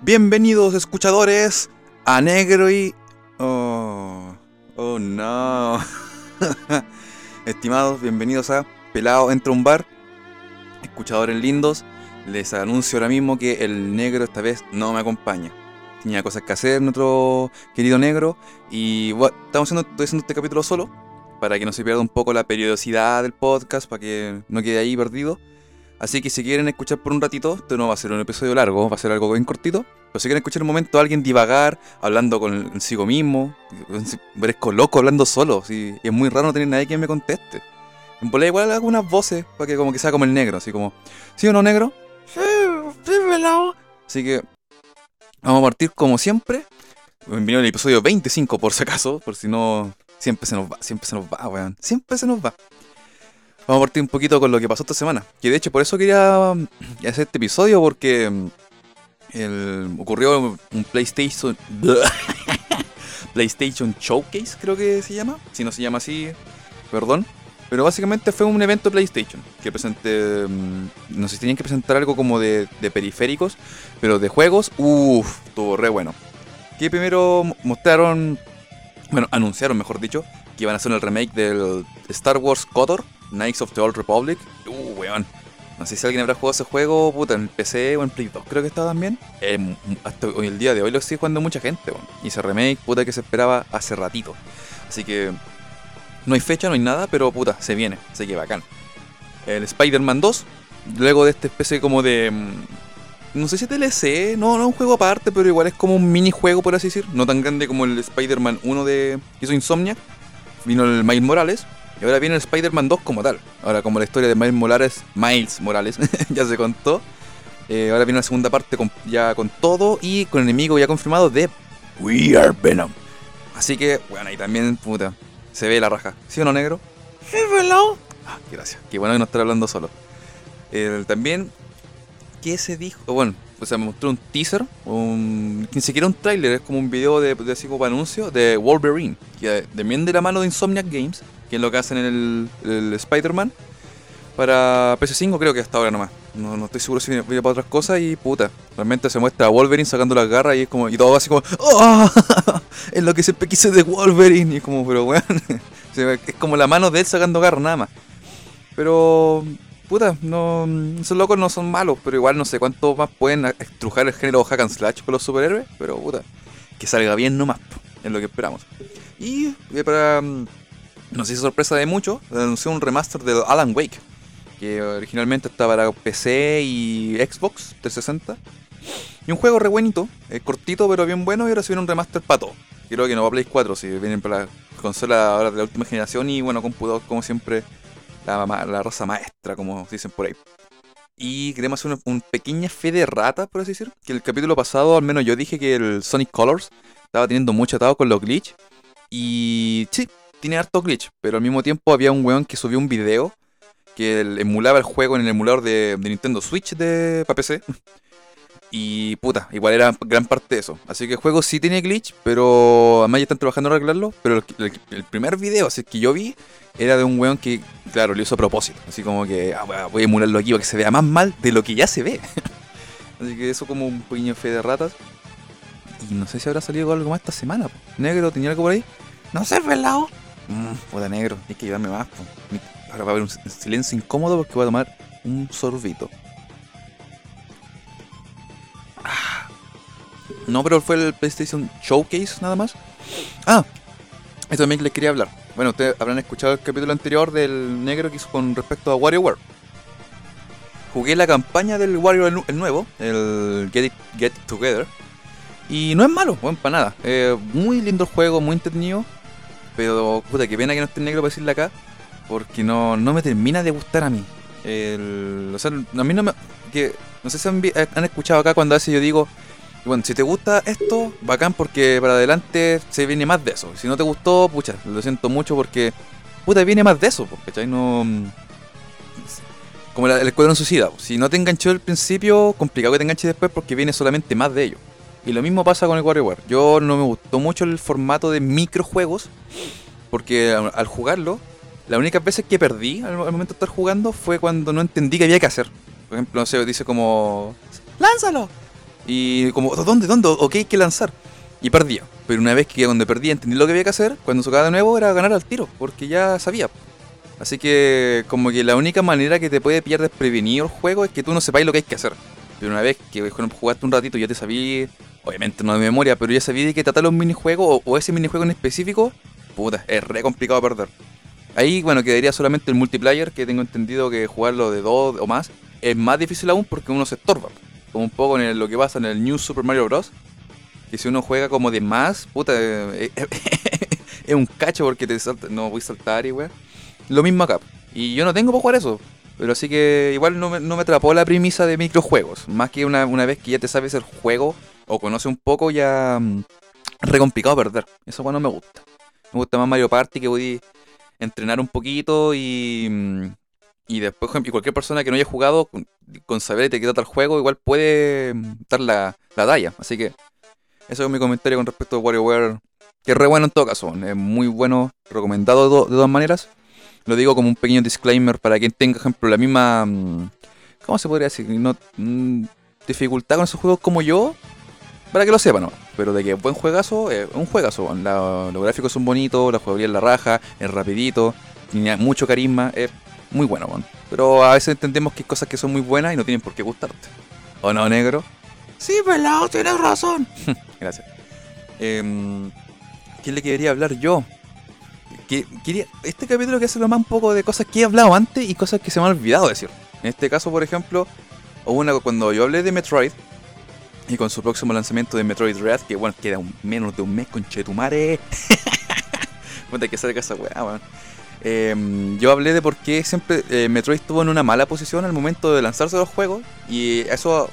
Bienvenidos escuchadores a Negro y... Oh, oh no. Estimados, bienvenidos a Pelado Entra un Bar. Escuchadores lindos, les anuncio ahora mismo que el negro esta vez no me acompaña. Tenía cosas que hacer nuestro querido negro y bueno, estamos haciendo, estoy haciendo este capítulo solo para que no se pierda un poco la periodicidad del podcast, para que no quede ahí perdido. Así que si quieren escuchar por un ratito, esto no va a ser un episodio largo, va a ser algo bien cortito. Pero si quieren escuchar un momento a alguien divagar, hablando consigo mismo, parezco loco hablando solo, y es muy raro no tener nadie que me conteste. En bola igual algunas voces, para que como que sea como el negro, así como, ¿sí o no negro? Sí, sí, pelado. Así que vamos a partir como siempre. Bienvenido al episodio 25 por si acaso, por si no, siempre se nos va, siempre se nos va, weón, siempre se nos va. Vamos a partir un poquito con lo que pasó esta semana. Que de hecho por eso quería mm, hacer este episodio porque mm, ocurrió un PlayStation PlayStation Showcase, creo que se llama. Si no se llama así, perdón. Pero básicamente fue un evento PlayStation que presenté. Mm, no sé si tenían que presentar algo como de, de periféricos, pero de juegos, uff, estuvo re bueno. Que primero mostraron, bueno, anunciaron mejor dicho, que iban a hacer el remake del Star Wars KOTOR, Knights of the Old Republic. Uh, weón. No sé si alguien habrá jugado ese juego, puta, en PC o en Play 2, creo que estaba también. Eh, hasta hoy el día de hoy lo sigue jugando mucha gente, weón. Y ese remake, puta, que se esperaba hace ratito. Así que no hay fecha, no hay nada, pero puta, se viene, así que bacán. El Spider-Man 2, luego de esta especie como de... No sé si es DLC, no, no un juego aparte, pero igual es como un minijuego, por así decir. No tan grande como el Spider-Man 1 de hizo Insomnia. Vino el Miles Morales, y ahora viene el Spider-Man 2 como tal. Ahora, como la historia de Miles Morales, Miles Morales ya se contó. Eh, ahora viene la segunda parte con, ya con todo y con el enemigo ya confirmado de We Are Venom. Así que, bueno, ahí también, puta, se ve la raja. ¿Sí o no, negro? Sí. Ah, gracias. Qué bueno que no estar hablando solo. Eh, también, ¿qué se dijo? Bueno, o sea, me mostró un teaser, un, ni siquiera un tráiler, es como un video de, de así como anuncio de Wolverine, que también de la mano de Insomniac Games, que es lo que hacen en el, el Spider-Man. Para PS5 creo que hasta ahora nomás. No, no estoy seguro si viene, para otras cosas y puta. Realmente se muestra a Wolverine sacando las garras y es como. Y todo así como. ¡Oh! es lo que siempre quise de Wolverine. Y es como, pero weón. es como la mano de él sacando garras nada más. Pero. Puta, no. Esos locos no son malos, pero igual no sé cuánto más pueden estrujar el género hack and slash con los superhéroes. Pero puta. Que salga bien nomás. Es lo que esperamos. Y para. No sé si sorpresa de mucho, anunció un remaster de Alan Wake, que originalmente estaba para PC y Xbox 360. Y un juego re buenito, es cortito pero bien bueno, y ahora se viene un remaster para todo. Creo que no va a Play 4, si vienen para la consola ahora de la última generación y bueno, computador como siempre, la, la raza maestra, como dicen por ahí. Y queremos hacer una, una, pequeña fe de rata, por así decir. Que el capítulo pasado, al menos yo dije que el Sonic Colors estaba teniendo mucho atado con los glitch. Y sí, tiene harto glitch, pero al mismo tiempo había un weón que subió un video que emulaba el juego en el emulador de, Nintendo Switch de para PC. Y puta, igual era gran parte de eso. Así que el juego sí tiene glitch, pero además ya están trabajando en arreglarlo. Pero el, primer video así que yo vi era de un weón que, claro, lo hizo a propósito. Así como que ah, voy a emularlo aquí para que se vea más mal de lo que ya se ve. así que eso como un pequeño fe de ratas. Y no sé si habrá salido algo más esta semana. Negro, ¿tenía algo por ahí? No sé, pelado. Mmm, puta negro, hay que llevarme más. Ahora va a haber un silencio incómodo porque voy a tomar un sorbito. Ah. No, pero fue el PlayStation Showcase nada más. Ah, esto también les quería hablar. Bueno, ustedes habrán escuchado el capítulo anterior del negro que hizo con respecto a WarioWare. Jugué la campaña del Wario el, nuevo, el Get It, Get Together. Y no es malo, bueno, para nada. Eh, muy lindo el juego, muy entretenido. Pero, puta, qué pena que no esté negro para decirle acá. Porque no, no me termina de gustar a mí. El, o sea, a mí no me. Que, no sé si han, han escuchado acá cuando veces yo digo. Bueno, si te gusta esto, bacán porque para adelante se viene más de eso. Si no te gustó, pucha, lo siento mucho porque. Puta, viene más de eso, ¿cachai? No. Como la, el escuadrón suicida. Si no te enganchó al principio, complicado que te enganche después porque viene solamente más de ello. Y lo mismo pasa con el WarioWare. Yo no me gustó mucho el formato de microjuegos. Porque al jugarlo, las únicas veces que perdí al, momento de estar jugando fue cuando no entendí qué había que hacer. Por ejemplo, no sé, dice como. ¡Lánzalo! Y como, ¿dónde, dónde? ¿O qué hay que lanzar? Y perdía. Pero una vez que cuando perdía entendí lo que había que hacer, cuando tocaba de nuevo era ganar al tiro, porque ya sabía. Así que como que la única manera que te puede pillar desprevenido el juego es que tú no sepáis lo que hay que hacer. Pero una vez que jugaste un ratito y ya te sabías, obviamente no de memoria, pero ya sabías de qué tratar los minijuegos o, ese minijuego en específico, puta, es re complicado perder. Ahí, bueno, quedaría solamente el multiplayer, que tengo entendido que jugarlo de dos o más es más difícil aún porque uno se estorba. Como un poco en lo que pasa en el New Super Mario Bros. Que si uno juega como de más, puta, eh, es un cacho porque te salta, no voy a saltar y weá. Lo mismo acá. Y yo no tengo para jugar eso. Pero así que igual no me, no me atrapó la premisa de microjuegos. Más que una, una vez que ya te sabes el juego o conoces un poco, ya mm, es re complicado perder. Eso bueno me gusta. Me gusta más Mario Party que voy a entrenar un poquito y, mm, y después, y cualquier persona que no haya jugado, con, saber de qué trata el juego, igual puede mm, dar la, la talla. Así que eso es mi comentario con respecto a WarioWare. Que es re bueno en todo caso. Es muy bueno, recomendado de, do- todas maneras. Lo digo como un pequeño disclaimer para quien tenga, ejemplo, la misma. mm, ¿Cómo se podría decir? No, dificultad con esos juegos como yo. Para que lo sepan, ¿no? Pero de que es buen juegazo, es un juegazo. La- los gráficos son bonitos, la jugabilidad es la raja, es rapidito, tiene mucho carisma, es muy bueno, weón. Pero a veces entendemos que hay cosas que son muy buenas y no tienen por qué gustarte. ¿O no, negro? Sí, pelado, tienes razón. Gracias. Em, ¿Quién le quería hablar yo? Que, quería, este capítulo que hace más un poco de cosas que he hablado antes y cosas que se me han olvidado decir. En este caso, por ejemplo, hubo una cuando yo hablé de Metroid y con su próximo lanzamiento de Metroid Red, que bueno, queda menos de un mes con Chetumare. Puta que salga esa weá. Em, yo hablé de por qué siempre eh, Metroid estuvo en una mala posición al momento de lanzarse los juegos y eso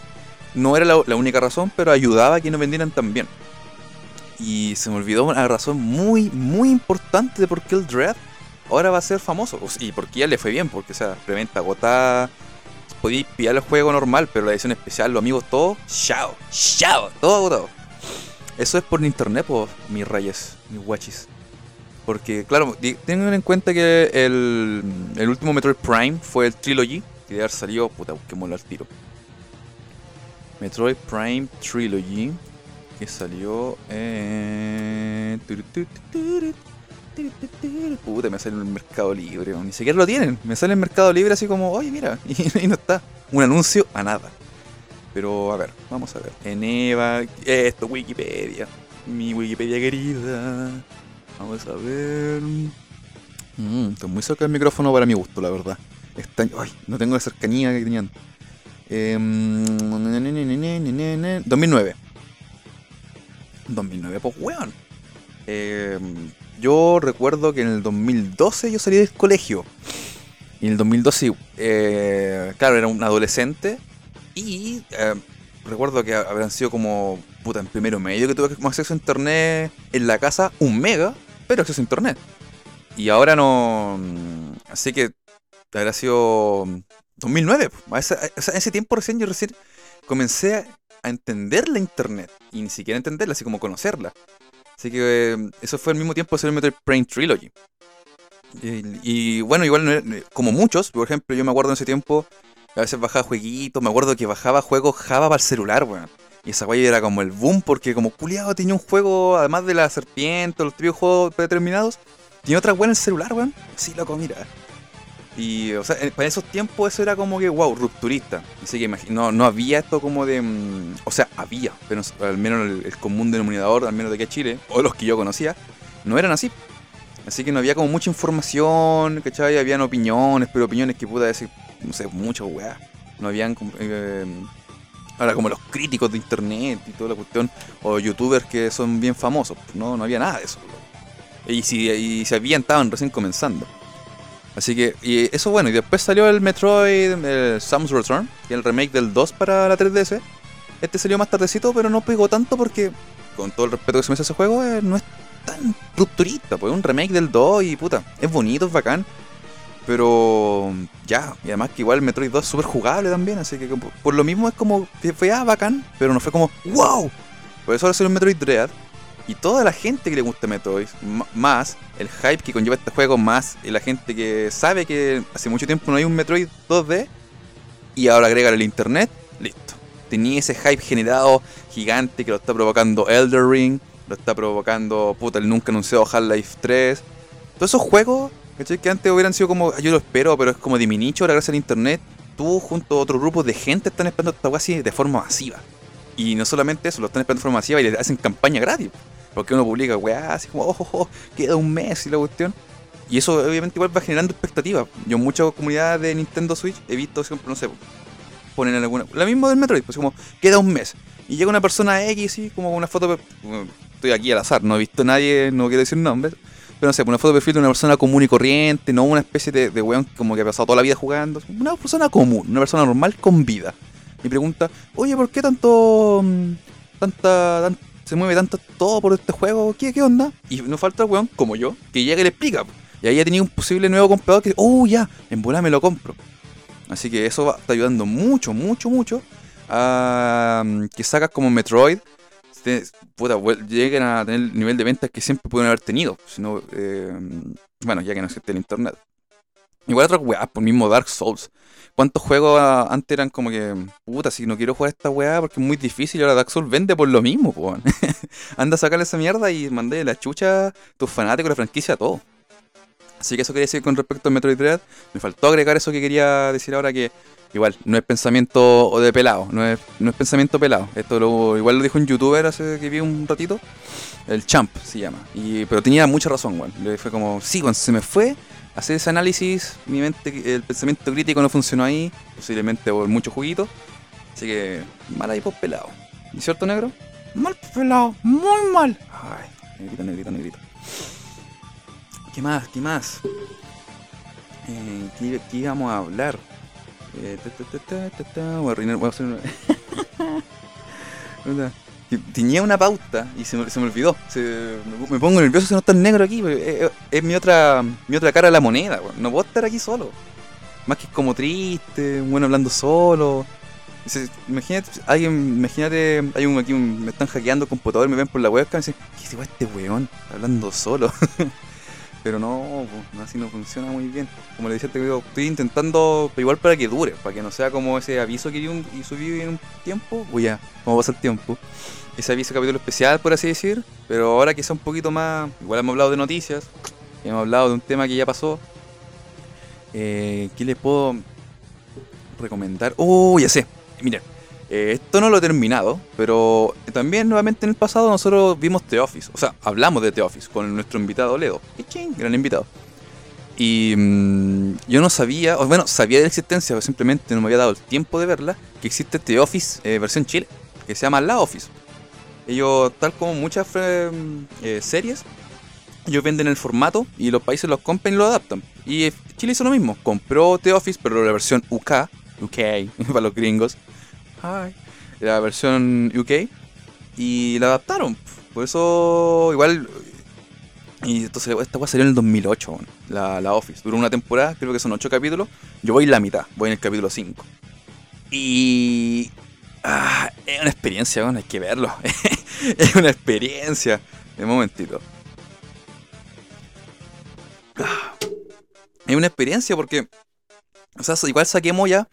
no era la, única razón, pero ayudaba a que no vendieran tan bien. Y se me olvidó una razón muy, muy importante de por qué el Dread ahora va a ser famoso. Y por qué ya le fue bien, porque, o sea, preventa agotada. Podéis pillar el juego normal, pero la edición especial, los amigos, todos, chao, chao, todo agotado. Eso es por internet, pues, mis rayes, mis guachis. Porque, claro, tengan en cuenta que el, el último Metroid Prime fue el Trilogy, que debe haber salido, puta, busquémoslo al tiro. Metroid Prime Trilogy, que salió en... Puta, me sale en el Mercado Libre, ni siquiera lo tienen. Me sale en Mercado Libre así como, oye, mira, y, y no está. Un anuncio a nada. Pero, a ver, vamos a ver. En Eva, esto, Wikipedia. Mi Wikipedia querida. Vamos a ver. Mm, estoy muy cerca del micrófono para mi gusto, la verdad. Está, ay, no tengo la cercanía que tenían. Em, 2009. 2009, pues weón. Em, yo recuerdo que en el 2012 yo salí del colegio. Y en el 2012, eh, claro, era un adolescente. Y eh, recuerdo que habrán sido como, puta, en primero medio que tuve como acceso a internet en la casa, un mega, pero acceso a internet. Y ahora no. mm, Así que habrá sido 2009. A ese, ese- tiempo recién yo recién comencé a entender la internet. Y ni siquiera entenderla, así como conocerla. Así que eh, eso fue al mismo tiempo ser el Metroid Prime Trilogy. Y, bueno, igual era- como muchos, por ejemplo, yo me acuerdo en ese tiempo, a veces bajaba jueguitos, me acuerdo que bajaba juegos Java para el celular, weón. Y esa guay era como el boom, porque como culiado tenía un juego, además de la serpiente, los típicos juegos predeterminados, tenía otra weá en el celular, weón. Sí, loco, mira. Y, o sea, para esos tiempos eso era como que, wow, rupturista. Así que no, no había esto como de... mm, o sea, había, pero al menos el, el común denominador, al menos de a Chile, o los que yo conocía, no eran así. Así que no había como mucha información, ¿cachai? Habían opiniones, pero opiniones que puta decir, no sé, muchas weas. No habían... eh, ahora como los críticos de internet y toda la cuestión, o youtubers que son bien famosos, no, no había nada de eso. Y si, y si habían, estaban recién comenzando. Así que, y eso bueno, y después salió el Metroid el Samus Return, es el remake del 2 para la 3DS. Este salió más tardecito, pero no pegó tanto porque, con todo el respeto que se me hace ese juego, eh, no es tan rupturista, pues es un remake del 2 y puta, es bonito, es bacán. Pero ya, y además que igual el Metroid 2 es súper jugable también, así que por lo mismo es como fue ah, bacán, pero no fue como wow. Por eso ahora salió el Metroid Dread. Y toda la gente que le gusta Metroid, más el hype que conlleva este juego, más la gente que sabe que hace mucho tiempo no hay un Metroid 2D, y ahora agrega el internet, listo. tenía ese hype generado gigante que lo está provocando Elder Ring, lo está provocando, puta, el nunca anunciado Half-Life 3. Todos esos juegos, ¿cachai? Que antes hubieran sido como, yo lo espero, pero es como de ahora gracias al internet, tú junto a otro grupo de gente están esperando esta así de forma masiva. Y no solamente eso, lo están esperando de forma masiva y le hacen campaña gratis. Porque uno publica, weá, así como, ojo, ojo, queda un mes y la cuestión. Y eso obviamente igual va generando expectativas. Yo en muchas comunidades de Nintendo Switch he visto siempre, no sé, ponen alguna. La misma del Metroid, pues como, queda un mes. Y llega una persona X, sí, como una foto. Estoy aquí al azar, no he visto a nadie, no quiero decir nombres. Pero no sé, una foto de perfil de una persona común y corriente, no una especie de, de weón como que ha pasado toda la vida jugando. Una persona común, una persona normal con vida. Y pregunta, oye, ¿por qué tanto. mm, tanta. tan- se mueve tanto todo por este juego? ¿Qué, qué onda? Y no falta el weón, como yo, que llega y le explica. Y ahí ya tenía un posible nuevo comprador que, oh, ya, en bola me lo compro. Así que eso va, está ayudando mucho, mucho, mucho a mm, que sacas como Metroid te- puta, lleguen a tener el nivel de ventas que siempre pueden haber tenido. Si no, eh, bueno, ya que no existe el internet. Igual otras weas, por mismo Dark Souls. ¿Cuántos juegos ah, antes eran como que, puta, si no quiero jugar esta weá porque es muy difícil y ahora Dark Souls vende por lo mismo, po, weón. Anda a sacarle esa mierda y mandé la chucha a tus fanáticos la franquicia a todo. Así que eso quería decir con respecto al Metroid Dread. Me faltó agregar eso que quería decir ahora que igual no es pensamiento de pelado, no es, no es pensamiento pelado. Esto igual lo dijo un youtuber hace que vi un ratito. El Champ se llama. Y, pero tenía mucha razón, weón. Le Fue como, sí, cuando se me fue hacer ese análisis, mi mente, el pensamiento crítico no funcionó ahí, posiblemente por mucho juguito. Así que, mal ahí por pelado. ¿Y cierto, negro? Mal pelado, muy mal. Ay, negrito, negrito, negrito. ¿Qué más? ¿Qué más? Eh, ¿qué, qué íbamos a hablar? Eh, ta, ta, ta, Voy a arruinar- voy a hacer una... Tenía una pauta y se me, se me olvidó. Se- me, pongo nervioso si no está el negro aquí. Es, es mi otra mi otra cara de la moneda. weón. No puedo estar aquí solo. Más que como triste, bueno hablando solo. Imagínate, alguien, imagínate, hay un aquí un, me están hackeando el computador, me ven por la webcam y dicen, ¿qué es este weón? Hablando solo. Pero no, no, así no funciona muy bien. Como le decía, te digo, estoy intentando, igual para que dure, para que no sea como ese aviso que un, y subí en un tiempo, voy ya, como pasa el tiempo. Ese aviso capítulo especial, por así decir, pero ahora que sea un poquito más, igual hemos hablado de noticias, hemos hablado de un tema que ya pasó. Eh, ¿Qué les puedo recomendar? Oh, ya sé. Miren, eh, esto no lo he terminado, pero también nuevamente en el pasado nosotros vimos The Office. O sea, hablamos de The Office con nuestro invitado Ledo. ¡Pichín! Gran invitado. Y mm, yo no sabía, o bueno, sabía de la existencia, pero simplemente no me había dado el tiempo de verla, que existe The Office eh, versión Chile, que se llama La Office. Ellos, tal como muchas eh, eh, series, ellos venden el formato y los países los compran y lo adaptan. Y Chile hizo lo mismo, compró The Office, pero la versión UK, UK, para los gringos, La versión UK, y la adaptaron. Por eso, igual. Y entonces, esta va a salir en el 2008, weón, la, la Office. Duró una temporada, creo que son 8 capítulos. Yo voy en la mitad, voy en el capítulo 5. Y. Ah, es una experiencia, weón, hay que verlo. es una experiencia. Un momentito. Ah, es una experiencia porque. O sea, igual saquemos ya.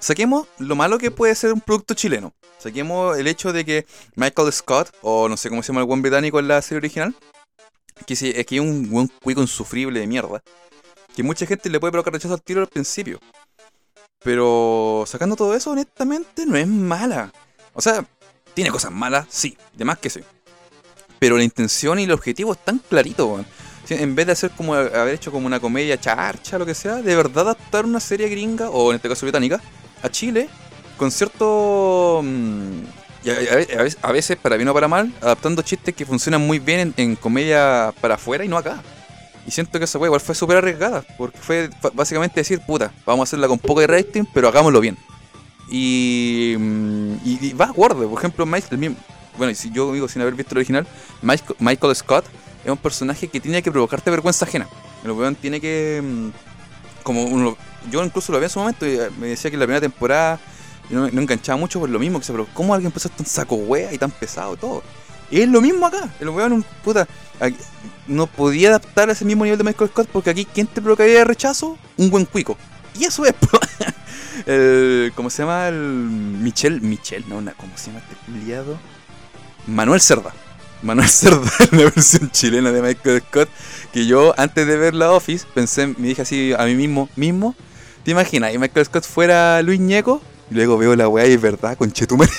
Saquemos lo malo que puede ser un producto chileno. Saquemos el hecho de que Michael Scott, o no sé cómo se llama el buen británico en la serie original, que sí, es que es un buen cuico insufrible de mierda. Que mucha gente le puede provocar rechazo al tiro al principio. Pero sacando todo eso, honestamente, no es mala. O sea, tiene cosas malas, sí, de más que sí. Pero la intención y el objetivo están claritos, En vez de hacer como haber hecho como una comedia charcha, lo que sea, de verdad adaptar una serie gringa, o en este caso británica, a Chile, con cierto. mm, a, veces, para bien o para mal, adaptando chistes que funcionan muy bien en, comedia para afuera y no acá. Y siento que esa wea igual fue súper arriesgada, porque fue básicamente decir, puta, vamos a hacerla con poco de rating, pero hagámoslo bien. Y, mm, y, y va por ejemplo, Michael, el mismo, bueno, si yo digo sin haber visto el original, Michael, Michael Scott es un personaje que tiene que provocarte vergüenza ajena. El weón tiene que. Como uno, yo incluso lo vi en su momento y eh, me decía que la primera temporada no, no enganchaba mucho por lo mismo, que se, pero ¿cómo alguien puede ser tan saco wea y tan pesado y todo? Y es lo mismo acá, el weón puta. no podía adaptar a ese mismo nivel de Michael Scott porque aquí, ¿quién te provocaría rechazo? Un buen cuico. Y eso es, el, ¿Cómo se llama? El Michel. Michel, no, ¿cómo se llama este culiado? Manuel Cerda. Manuel Cerda, la versión chilena de Michael Scott. Que yo, antes de ver la Office, pensé, me dije así a mí mismo, mismo, ¿te imaginas? Y Michael Scott fuera Luis Ñeco. Y luego veo la weá y es verdad, con Chetumare.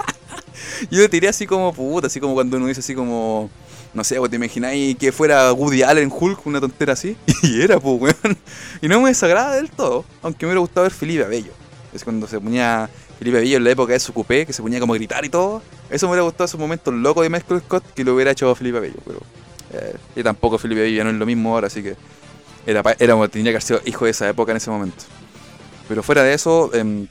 yo tiré así como puta, así como cuando uno dice así como. No sé, te imagináis que fuera Woody Allen Hulk, una tontera así. Y era, pues, weón. Y no me desagrada del todo, aunque me hubiera gustado ver Felipe Abello. Es cuando se ponía Felipe Abello en la época de su coupé, que se ponía como a gritar y todo. Eso me hubiera gustado esos momentos locos de Michael Scott que lo hubiera hecho Felipe Abello. Pero eh, y tampoco Felipe Abello no es lo mismo ahora, así que era, era tenía que haber sido hijo de esa época en ese momento. Pero fuera de eso, em,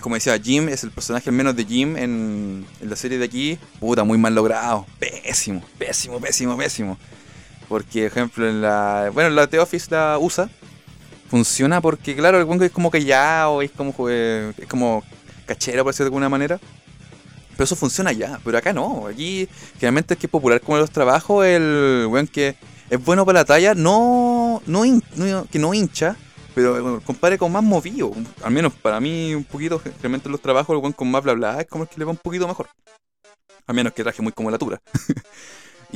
como decía, Jim es el personaje menos de Jim en, en la serie de aquí. Puta, muy mal logrado. Pésimo, pésimo, pésimo, pésimo. Porque, por ejemplo, en la. Bueno, en la The Office la usa. Funciona porque, claro, el es como callado, es como, eh, es como cachero, por decirlo de alguna manera. Pero eso funciona ya, pero acá no. Aquí, generalmente es que es popular como los trabajos, el weón que es bueno para la talla, no, no, hin- no- que no hincha, pero bueno, compadre con más movido. Al menos para mí, un poquito, generalmente en los trabajos, el weón con más bla bla es como el que le va un poquito mejor. A menos que traje muy como la tura.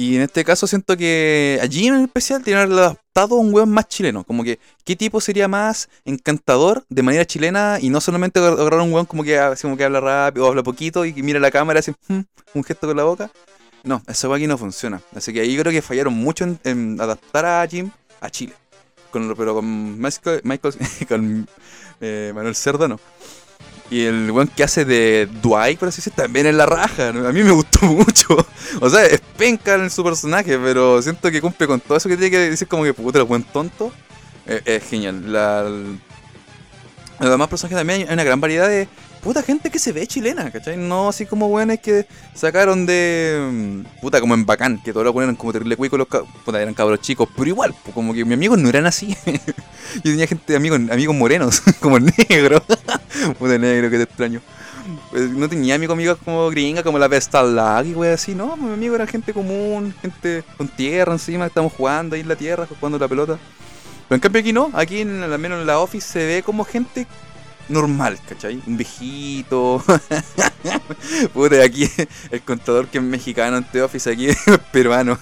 y en este caso siento que allí en especial tiene adaptado a un weón más chileno. Como que, ¿qué tipo sería más encantador de manera chilena? Y no solamente agarrar un weón como que, como que habla rápido o habla poquito y mira la cámara y hace "Hmm", un gesto con la boca. No, eso aquí no funciona. Así que ahí creo que fallaron mucho en, adaptar a Jim a Chile. Con, pero con Michael- con eh, Manuel Cerda no. Y el weón que hace de Dwight, por así decirlo, también es la raja. A mí me gustó mucho. O sea, es penca en su personaje, pero siento que cumple con todo eso que tiene que decir como que puta, el buen tonto. Eh, es genial. La, los demás personajes también hay una gran variedad de puta gente que se ve chilena, ¿cachai? No así como weones que sacaron de. mm, puta, como en bacán, que todos lo ponen como terrible cuico, los ca- puta, eran cabros chicos, pero igual, pues, como que mis amigos no eran así. Yo tenía gente, amigos, amigos morenos, como negro. puta negro, que te extraño. Pues, no tenía amigos, amigos como gringa, como la Vestal y wey así, no, mi amigo era gente común, gente con tierra encima, estamos jugando ahí en la tierra, jugando la pelota. Pero en cambio aquí no, aquí en, al menos en la office se ve como gente normal, ¿cachai? Un viejito. Puta, aquí el contador que es mexicano en The Office aquí es peruano.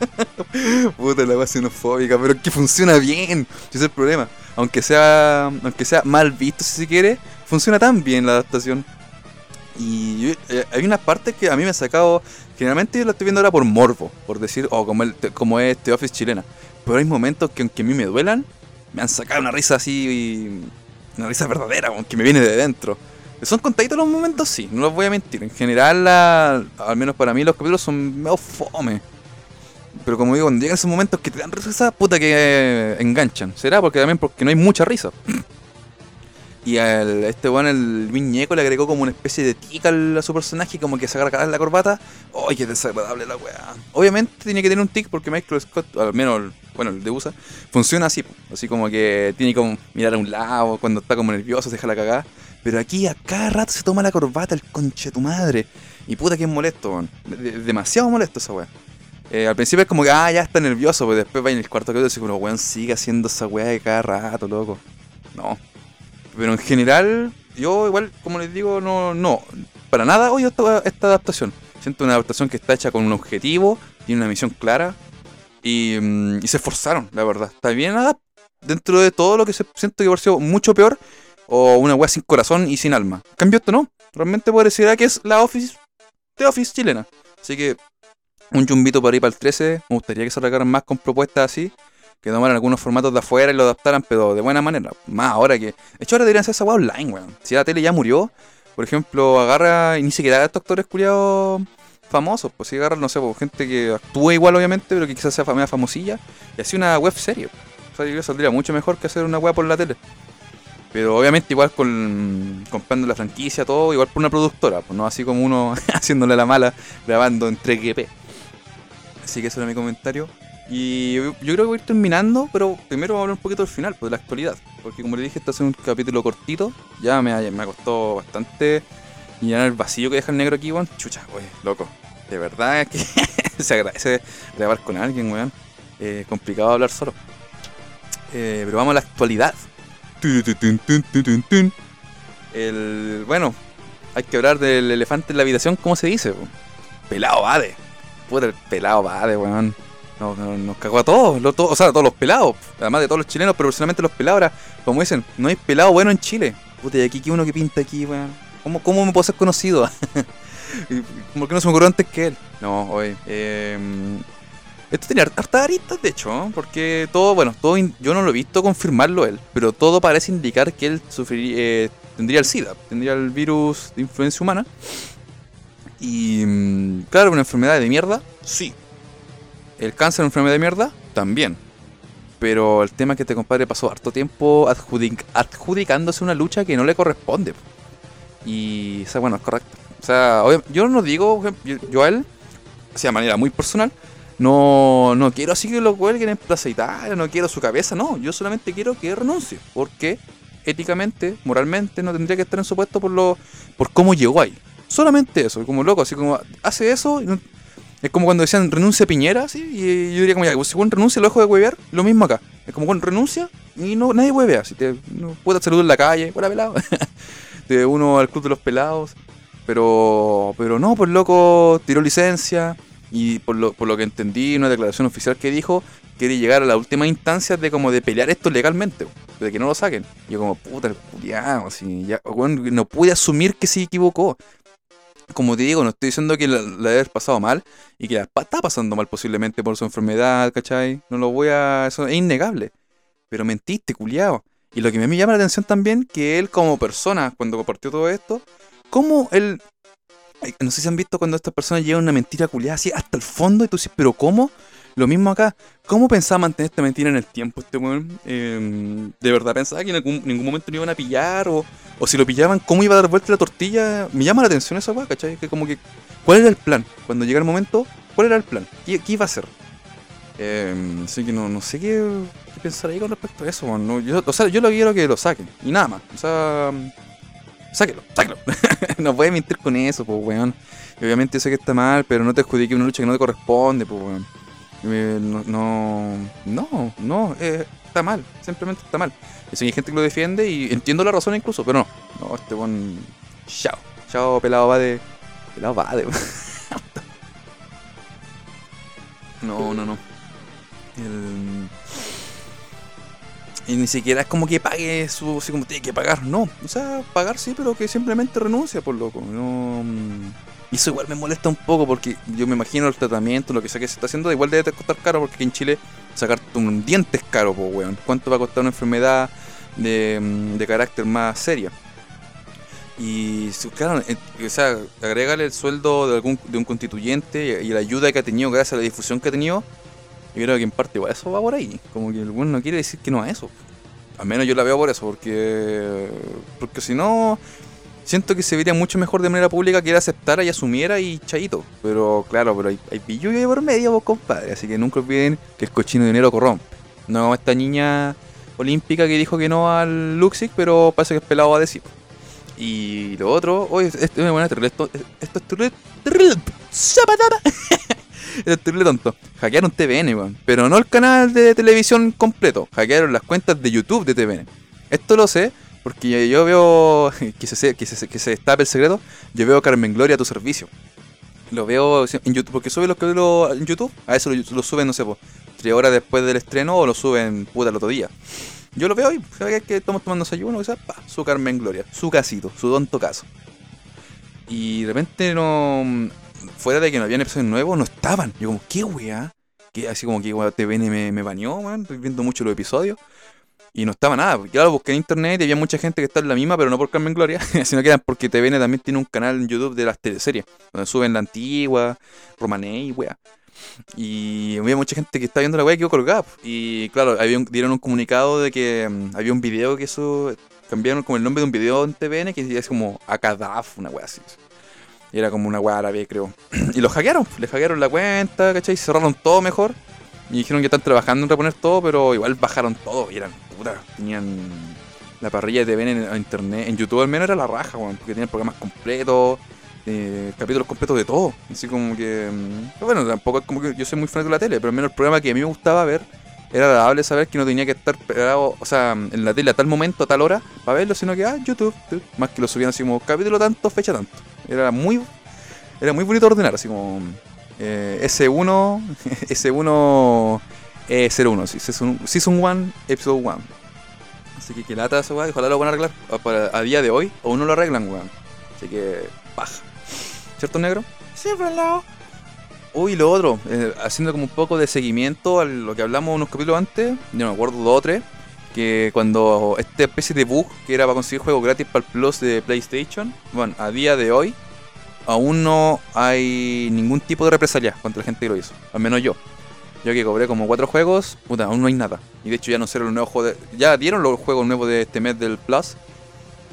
Puta, la base xenofóbica, pero que funciona bien. Ese es el problema. Aunque sea, aunque sea mal visto si se quiere, funciona tan bien la adaptación. Y eh, hay unas partes que a mí me han sacado. Generalmente yo la estoy viendo ahora por morbo, por decir, oh, como, el, como es The Office chilena. Pero hay momentos que, aunque a mí me duelan, me han sacado una risa así. Una risa verdadera, aunque me viene de dentro. Son contaditos los momentos, sí, no los voy a mentir. En general, la- al menos para mí, los capítulos son medio fome. Pero como digo, cuando llegan esos momentos que te dan risa, puta que enganchan. Será porque también porque no hay mucha risa. Y a este weón, el Luis Ñeco, le agregó como una especie de tica al- a su personaje, como que se agarra la corbata. ¡Ay, qué desagradable la weá! Obviamente tiene que tener un tic porque Michael Scott, al menos, bueno, el de USA, funciona así. Así como que tiene como mirar a un lado, cuando está como nervioso, se deja la cagada. Pero aquí a cada rato se toma la corbata el conche de tu madre. Y puta que es molesto, weón. De- de- demasiado molesto esa weá. Eh, al principio es como que, ah, ya está nervioso, pero después va en el cuarto capítulo y dice, weón, sigue haciendo esa weá de cada rato, loco. No. Pero en general, yo igual, como les digo, no, no. Para nada odio esta, adaptación. Siento una adaptación que está hecha con un objetivo, tiene una misión clara. Y, mm, se esforzaron, la verdad. Está bien dentro de todo lo que se siento que por sido mucho peor. O una weá sin corazón y sin alma. En cambio esto no. Realmente pareciera que es la Office de Office chilena. Así que un chumbito para ir para el 13. Me gustaría que se regaran más con propuestas así. Que tomaran algunos formatos de afuera y lo adaptaran, pero de buena manera. Más ahora que. De hecho, ahora deberían hacer esa online, weón. Si la tele ya murió, por ejemplo, agarra. Y ni siquiera estos actores culiados famosos. Pues si agarra, no sé, pues, gente que actúa igual, obviamente, pero que quizás sea fam- famosilla. Y así una web serie. O sea, yo saldría mucho mejor que hacer una weá por la tele. Pero obviamente igual con comprando la franquicia, todo, igual por una productora, pues no así como uno haciéndole la mala, grabando en 3GP. Así que ese era mi comentario. Y yo, creo que voy a ir terminando, pero primero vamos a hablar un poquito del final, pues de la actualidad. Porque como le dije, este es un capítulo cortito, ya me, me costó bastante llenar el vacío que deja el negro aquí, weón. Chucha, wey, loco. De verdad que se agradece grabar con alguien, weón. Eh, complicado hablar solo. Eh, pero vamos a la actualidad. El, bueno, hay que hablar del elefante en la habitación, ¿cómo se dice? Pelado Bade. Puta, el pelado Bade, weón. Nos, nos, cagó a todos, lo- o sea, a todos los pelados, además de todos los chilenos, pero personalmente los pelados, ahora, como dicen, no hay pelado bueno en Chile. Puta, y aquí, ¿qué uno que pinta aquí, weón? ¿Cómo, ¿Cómo me puedo ser conocido? ¿Por qué no se me ocurrió antes que él? No, oye, eh, esto tenía hart- hartas aristas, de hecho, ¿no? porque todo, bueno, todo yo no lo he visto confirmarlo él, pero todo parece indicar que él sufriría, eh, tendría el SIDA, tendría el virus de influencia humana. Y, mm, claro, una enfermedad de mierda, sí. El cáncer, una enfermedad de mierda, también. Pero el tema es que este compadre pasó harto tiempo adjudic- adjudicándose una lucha que no le corresponde. Y, o bueno, es correcto. O sea, yo no digo, yo, yo a él, sea, de manera muy personal, no, no quiero así que lo cuelguen en Plaza Italia, no quiero su cabeza, no. Yo solamente quiero que renuncie. Porque éticamente, moralmente, no tendría que estar en su puesto por, lo, por cómo llegó ahí. Solamente eso, como loco, así como hace eso. y no- es como cuando decían renuncia Piñera, así, y yo diría como ya, pues, si Juan renuncia, lo dejo de huevear, lo mismo acá. Es como Juan renuncia y no, nadie huevea. Si te no, puedes saludar en la calle, hola pelado. te uno al club de los pelados. Pero, pero no, pues loco, tiró licencia y por lo, por lo que entendí, una declaración oficial que dijo, quiere llegar a la última instancia de como de pelear esto legalmente, de que no lo saquen. Yo como, puta, el culiao, así, ya, weón, no pude asumir que se equivocó. Como te digo, no estoy diciendo que la, la pasado mal y que la está pasando mal posiblemente por su enfermedad, ¿cachai? No lo voy a... Eso es innegable. Pero mentiste, culiao. Y lo que me llama la atención también, que él como persona, cuando compartió todo esto, cómo él... No sé si han visto cuando estas personas llevan una mentira culiada así hasta el fondo y tú dices, pero ¿cómo? Lo mismo acá. ¿Cómo pensaba mantener esta mentira en el tiempo este weón? Eh, ¿De verdad pensaba que en ningún momento lo iban a pillar? O, o si lo pillaban, ¿cómo iba a dar vuelta la tortilla? Me llama la atención esa weá, ¿cachai? Que como que... ¿Cuál era el plan? Cuando llega el momento, ¿cuál era el plan? ¿Qué, qué iba a hacer? Eh, así que no, no sé qué, qué pensar ahí con respecto a eso, weón. Yo, o sea, yo lo quiero que lo saquen. Y nada más. O sea... Sáquelo, sáquelo. no puedes mentir con eso, pues, weón. Obviamente sé que está mal, pero no te adjudique una lucha que no te corresponde, pues, weón. Eh, no, no, no, no, eh, está mal, simplemente está mal. Si hay gente que lo defiende y entiendo la razón incluso, pero no. No, este weón. Chao, chao, pelado va de. Pelado va de. no, no, no. El... Y ni siquiera es como que pague su. Así como tiene que pagar, no. O sea, pagar sí, pero que simplemente renuncia, por loco. No. Y eso igual me molesta un poco porque yo me imagino el tratamiento, lo que sea que se está haciendo, igual debe costar caro porque aquí en Chile sacarte un diente es caro, pues, weón. ¿Cuánto va a costar una enfermedad de, mm, de carácter más seria? Y, claro, eh, o sea, agrégale el sueldo de, algún, de un constituyente y, la ayuda que ha tenido gracias a la difusión que ha tenido. Yo creo que en parte eso va por ahí. Como que el weón no quiere decir que no a eso. Al menos yo la veo por eso, porque. Porque si no. Siento que se vería mucho mejor de manera pública que él aceptara y asumiera y chaito. Pero claro, pero hay, hay pillo por medio, vos, compadre. Así que nunca olviden que el cochino dinero corrompe. No como esta niña olímpica que dijo que no al Luxic, pero parece que es pelado a decir. Y lo otro, oye, esto es buena. Esto, esto es terrible. es terrible tonto. Hackearon TVN, weón. Pero no el canal de televisión completo. Hackearon las cuentas de YouTube de TVN. Esto lo sé porque yo veo. Que se, que se, que se destape el secreto. Yo veo Carmen Gloria a tu servicio. Lo veo en YouTube. Porque sube los que veo en YouTube. A eso lo, lo suben, no sé, po, tres horas después del estreno o lo suben puta el otro día. Yo lo veo y ¿sabes que estamos tomando desayuno? Sea, pa, su Carmen Gloria, su casito, su tonto caso. Y de repente no. Fuera de que no habían episodios nuevos, no estaban. Yo como, ¿qué weá? Que así como que TVN me, me baneó, man. Estoy viendo mucho los episodios. Y no estaba nada. Claro, busqué en internet y había mucha gente que está en la misma, pero no por Carmen Gloria, sino que era porque TVN también tiene un canal en YouTube de las teleseries, donde suben la antigua, Romané y weá. Y había mucha gente que estaba viendo la weá y quedó colgada. Y claro, había un- dieron un comunicado de que mm, había un video que eso. Cambiaron como el nombre de un video en TVN que es como Akadaf, una weá así. Y era como una weá árabe, creo. y lo hackearon, le hackearon la cuenta, ¿cachai? Cerraron todo mejor. Y dijeron que están trabajando en reponer todo, pero igual bajaron todo. Y eran, puta, tenían la parrilla de en, en internet. En YouTube al menos era la raja, weón, porque tenían programas completos, eh, capítulos completos de todo. Así como que. mm, Bueno, tampoco es como que yo soy muy fanático de la tele, pero al menos el programa que a mí me gustaba ver era agradable saber que no tenía que estar pegado, o sea, en la tele a tal momento, a tal hora, para verlo, sino que, ah, YouTube, YouTube, más que lo subían así como capítulo tanto, fecha tanto. Era muy, era muy bonito ordenar, así como eh, S1, S1, E01, sí, season, season 1, episode 1. Así que que lata esa weá, ojalá lo van a arreglar a, a día de hoy, o no lo arreglan, weón. Así que, paja. ¿Cierto, negro? Sí, pelado. Uy, lo otro, eh, haciendo como un poco de seguimiento a lo que hablamos unos capítulos antes, yo me acuerdo dos o tres, que cuando esta especie de bug que era para conseguir juegos gratis para el Plus de PlayStation, bueno, a día de hoy aún no hay ningún tipo de represalia contra la gente que lo hizo, al menos yo. Yo que cobré como cuatro juegos, puta, aún no hay nada. Y de hecho ya no sé los nuevos juegos, ya dieron los juegos nuevos de este mes del Plus.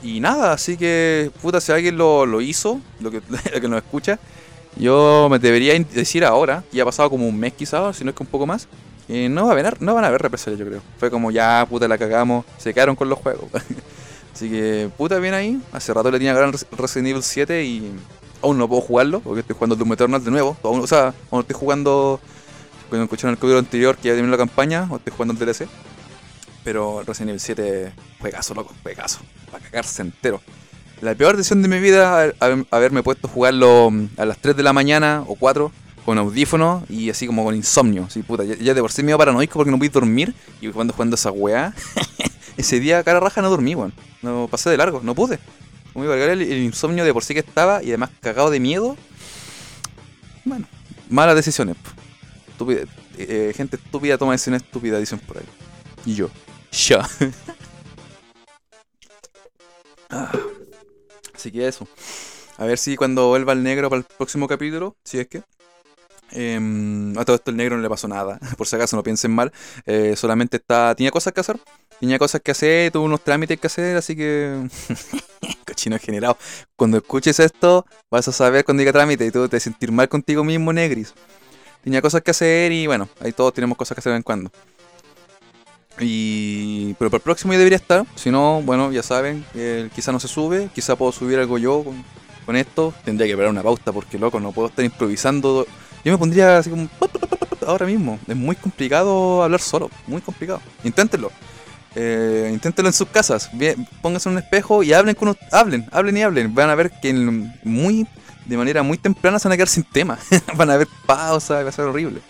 Y nada, así que, puta, si alguien lo, lo hizo, lo que, lo que nos escucha, yo me debería decir ahora, ya ha pasado como un mes quizás, si no es que un poco más, que no, va a haber, no van a haber represalias, yo creo. Fue como ya, puta, la cagamos, se quedaron con los juegos. Así que, puta, bien ahí. Hace rato le tenía al Resident Evil 7 y aún no puedo jugarlo, porque estoy jugando Doom Eternal de nuevo. Aún- o sea, aún estoy jugando, cuando escucharon el capítulo anterior que ya terminó la campaña, o estoy jugando el DLC. Pero Resident Evil 7, juegazo, loco, juegazo. Para cagarse entero. La peor decisión de mi vida haber- haber- haberme puesto a jugarlo mm, a las 3 de la mañana o 4 con audífonos y así como con insomnio. Así, puta, ya, ya de por sí medio paranoico porque no pude dormir y cuando jugando esa weá, ese día cara raja no dormí, weón. No pasé de largo, no pude. A cargar el, insomnio de por sí que estaba y además cagado de miedo. Bueno, malas decisiones. Estúpida- eh, gente estúpida toma decisiones estúpidas, dicen por ahí. Y yo, ya. Ah. Así que eso. A ver si cuando vuelva el negro para el próximo capítulo, si es que. em, a todo esto el negro no le pasó nada. Por si acaso no piensen mal. Eh, solamente está. Tenía cosas que hacer. Tenía cosas que hacer, tuvo unos trámites que hacer, así que. Cochino generado. Cuando escuches esto, vas a saber cuando diga trámite y tú te sentir mal contigo mismo, negris. Tenía cosas que hacer y bueno, ahí todos tenemos cosas que hacer de vez en cuando. Y... Pero para el próximo ya debería estar. Si no, bueno, ya saben, eh, quizá no se sube, quizá puedo subir algo yo con, esto. Tendría que parar una pauta porque, loco, no puedo estar improvisando. Yo me pondría así como... Ahora mismo. Es muy complicado hablar solo. Muy complicado. Inténtenlo. Eh, inténtenlo en sus casas. Bien, pónganse un espejo y hablen con hablen, hablen y hablen. Van a ver que muy de manera muy temprana se van a quedar sin tema. van a haber pausas, va a ser horrible.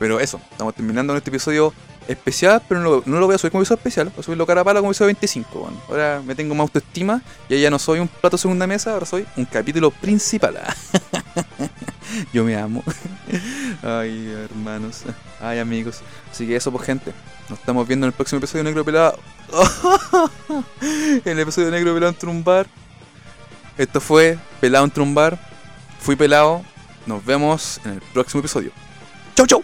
Pero eso, estamos terminando este episodio especial, pero no lo, no voy a subir como episodio especial, voy a subirlo cara a pala como episodio 25. bueno. Ahora me tengo más autoestima y ya no soy un plato segunda mesa, ahora soy un capítulo principal. Yo me amo. Ay, hermanos. Ay, amigos. Así que eso, pues, gente. Nos estamos viendo en el próximo episodio de Negro Pelado. el episodio de Negro Pelado en Trumbar. Esto fue Pelado en Trumbar. Fui pelado. Nos vemos en el próximo episodio. Chau, chau.